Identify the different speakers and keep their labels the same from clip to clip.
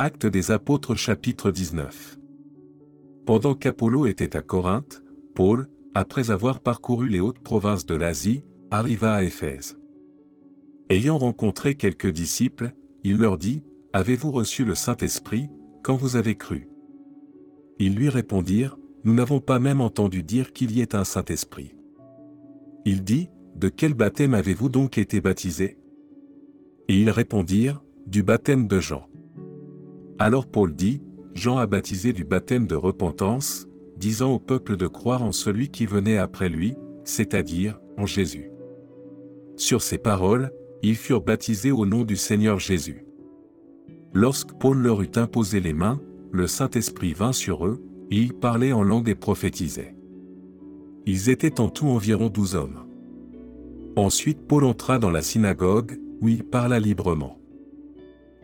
Speaker 1: Actes des Apôtres chapitre 19. Pendant qu'Apollo était à Corinthe, Paul, après avoir parcouru les hautes provinces de l'Asie, arriva à Éphèse. Ayant rencontré quelques disciples, il leur dit, Avez-vous reçu le Saint-Esprit, quand vous avez cru? Ils lui répondirent, Nous n'avons pas même entendu dire qu'il y ait un Saint-Esprit. Il dit, De quel baptême avez-vous donc été baptisés Et ils répondirent, Du baptême de Jean. Alors Paul dit, Jean a baptisé du baptême de repentance, disant au peuple de croire en celui qui venait après lui, c'est-à-dire, en Jésus. Sur ces paroles, ils furent baptisés au nom du Seigneur Jésus. Lorsque Paul leur eut imposé les mains, le Saint-Esprit vint sur eux, et ils parlaient en langue et prophétisaient. Ils étaient en tout environ douze hommes. Ensuite Paul entra dans la synagogue, où il parla librement.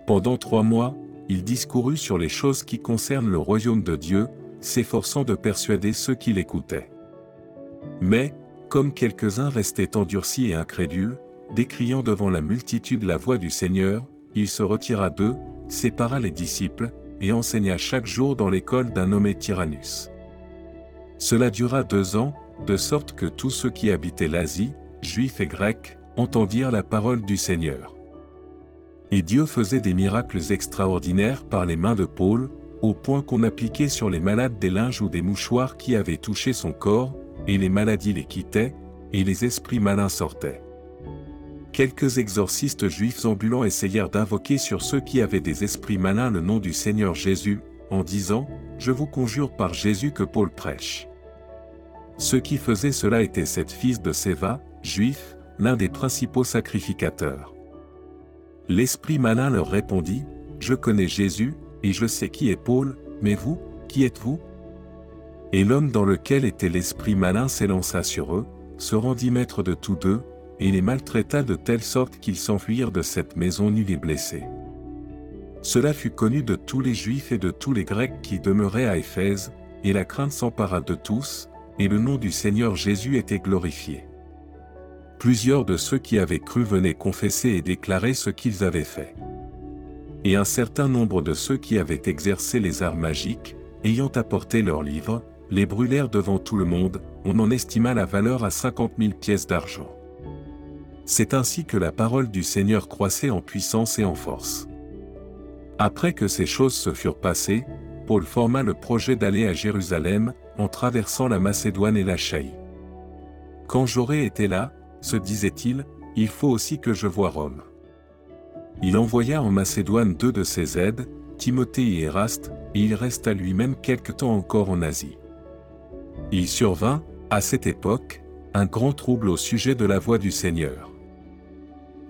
Speaker 1: Pendant trois mois, il discourut sur les choses qui concernent le royaume de Dieu, s'efforçant de persuader ceux qui l'écoutaient. Mais, comme quelques-uns restaient endurcis et incrédules, décriant devant la multitude la voix du Seigneur, il se retira d'eux, sépara les disciples, et enseigna chaque jour dans l'école d'un nommé Tyrannus. Cela dura deux ans, de sorte que tous ceux qui habitaient l'Asie, juifs et grecs, entendirent la parole du Seigneur. Et Dieu faisait des miracles extraordinaires par les mains de Paul, au point qu'on appliquait sur les malades des linges ou des mouchoirs qui avaient touché son corps, et les maladies les quittaient, et les esprits malins sortaient. Quelques exorcistes juifs ambulants essayèrent d'invoquer sur ceux qui avaient des esprits malins le nom du Seigneur Jésus, en disant, Je vous conjure par Jésus que Paul prêche. Ceux qui faisaient cela étaient sept fils de Séva, juifs, l'un des principaux sacrificateurs. L'esprit malin leur répondit, Je connais Jésus, et je sais qui est Paul, mais vous, qui êtes-vous? Et l'homme dans lequel était l'esprit malin s'élança sur eux, se rendit maître de tous deux, et les maltraita de telle sorte qu'ils s'enfuirent de cette maison nus et blessés. Cela fut connu de tous les Juifs et de tous les Grecs qui demeuraient à Éphèse, et la crainte s'empara de tous, et le nom du Seigneur Jésus était glorifié. Plusieurs de ceux qui avaient cru venaient confesser et déclarer ce qu'ils avaient fait. Et un certain nombre de ceux qui avaient exercé les arts magiques, ayant apporté leurs livres, les brûlèrent devant tout le monde, on en estima la valeur à cinquante mille pièces d'argent. C'est ainsi que la parole du Seigneur croissait en puissance et en force. Après que ces choses se furent passées, Paul forma le projet d'aller à Jérusalem, en traversant la Macédoine et la Chaïe. Quand j'aurai été là, se disait-il, il faut aussi que je voie Rome. Il envoya en Macédoine deux de ses aides, Timothée et Éraste, et il resta lui-même quelque temps encore en Asie. Il survint, à cette époque, un grand trouble au sujet de la voix du Seigneur.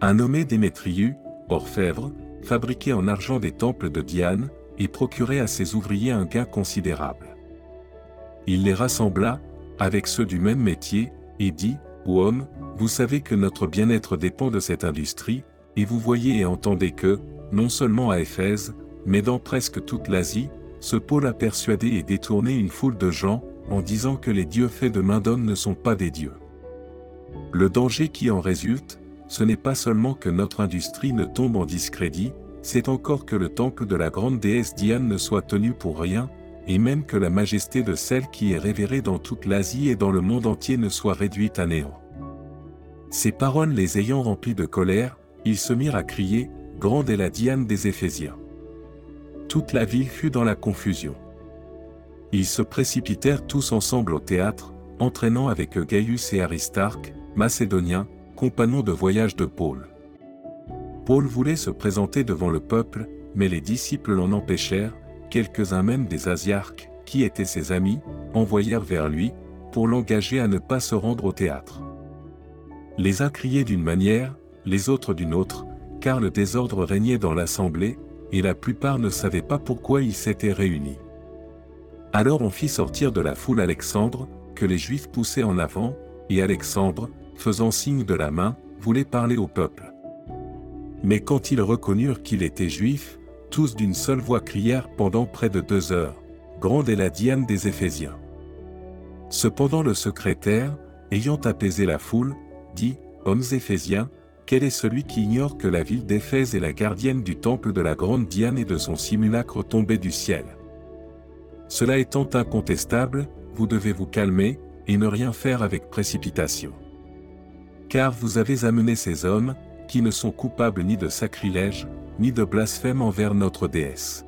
Speaker 1: Un nommé Démétrius, orfèvre, fabriquait en argent des temples de Diane, et procurait à ses ouvriers un gain considérable. Il les rassembla, avec ceux du même métier, et dit, Ô homme, vous savez que notre bien-être dépend de cette industrie, et vous voyez et entendez que, non seulement à Éphèse, mais dans presque toute l'Asie, ce pôle a persuadé et détourné une foule de gens, en disant que les dieux faits de main d'homme ne sont pas des dieux. Le danger qui en résulte, ce n'est pas seulement que notre industrie ne tombe en discrédit, c'est encore que le temple de la grande déesse Diane ne soit tenu pour rien, et même que la majesté de celle qui est révérée dans toute l'Asie et dans le monde entier ne soit réduite à néant. Ces paroles les ayant remplis de colère, ils se mirent à crier, Grande est la Diane des Éphésiens. Toute la ville fut dans la confusion. Ils se précipitèrent tous ensemble au théâtre, entraînant avec eux Gaius et Aristarque, Macédoniens, compagnon de voyage de Paul. Paul voulait se présenter devant le peuple, mais les disciples l'en empêchèrent, quelques-uns même des Asiarques, qui étaient ses amis, envoyèrent vers lui, pour l'engager à ne pas se rendre au théâtre. Les uns criaient d'une manière, les autres d'une autre, car le désordre régnait dans l'assemblée, et la plupart ne savaient pas pourquoi ils s'étaient réunis. Alors on fit sortir de la foule Alexandre, que les Juifs poussaient en avant, et Alexandre, faisant signe de la main, voulait parler au peuple. Mais quand ils reconnurent qu'il était juif, tous d'une seule voix crièrent pendant près de deux heures, Grande est la Diane des Éphésiens. Cependant le secrétaire, ayant apaisé la foule, dit, Hommes Éphésiens, quel est celui qui ignore que la ville d'Éphèse est la gardienne du temple de la grande Diane et de son simulacre tombé du ciel? Cela étant incontestable, vous devez vous calmer, et ne rien faire avec précipitation. Car vous avez amené ces hommes, qui ne sont coupables ni de sacrilège, ni de blasphème envers notre déesse.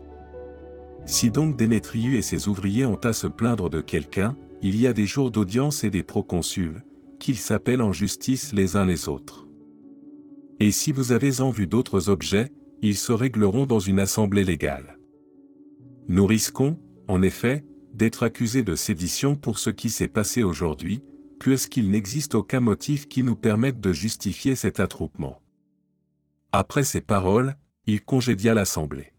Speaker 1: Si donc Démétrius et ses ouvriers ont à se plaindre de quelqu'un, il y a des jours d'audience et des proconsuls, qu'ils s'appellent en justice les uns les autres. Et si vous avez en vue d'autres objets, ils se régleront dans une assemblée légale. Nous risquons, en effet, d'être accusés de sédition pour ce qui s'est passé aujourd'hui, puisqu'il n'existe aucun motif qui nous permette de justifier cet attroupement. Après ces paroles, il congédia l'assemblée.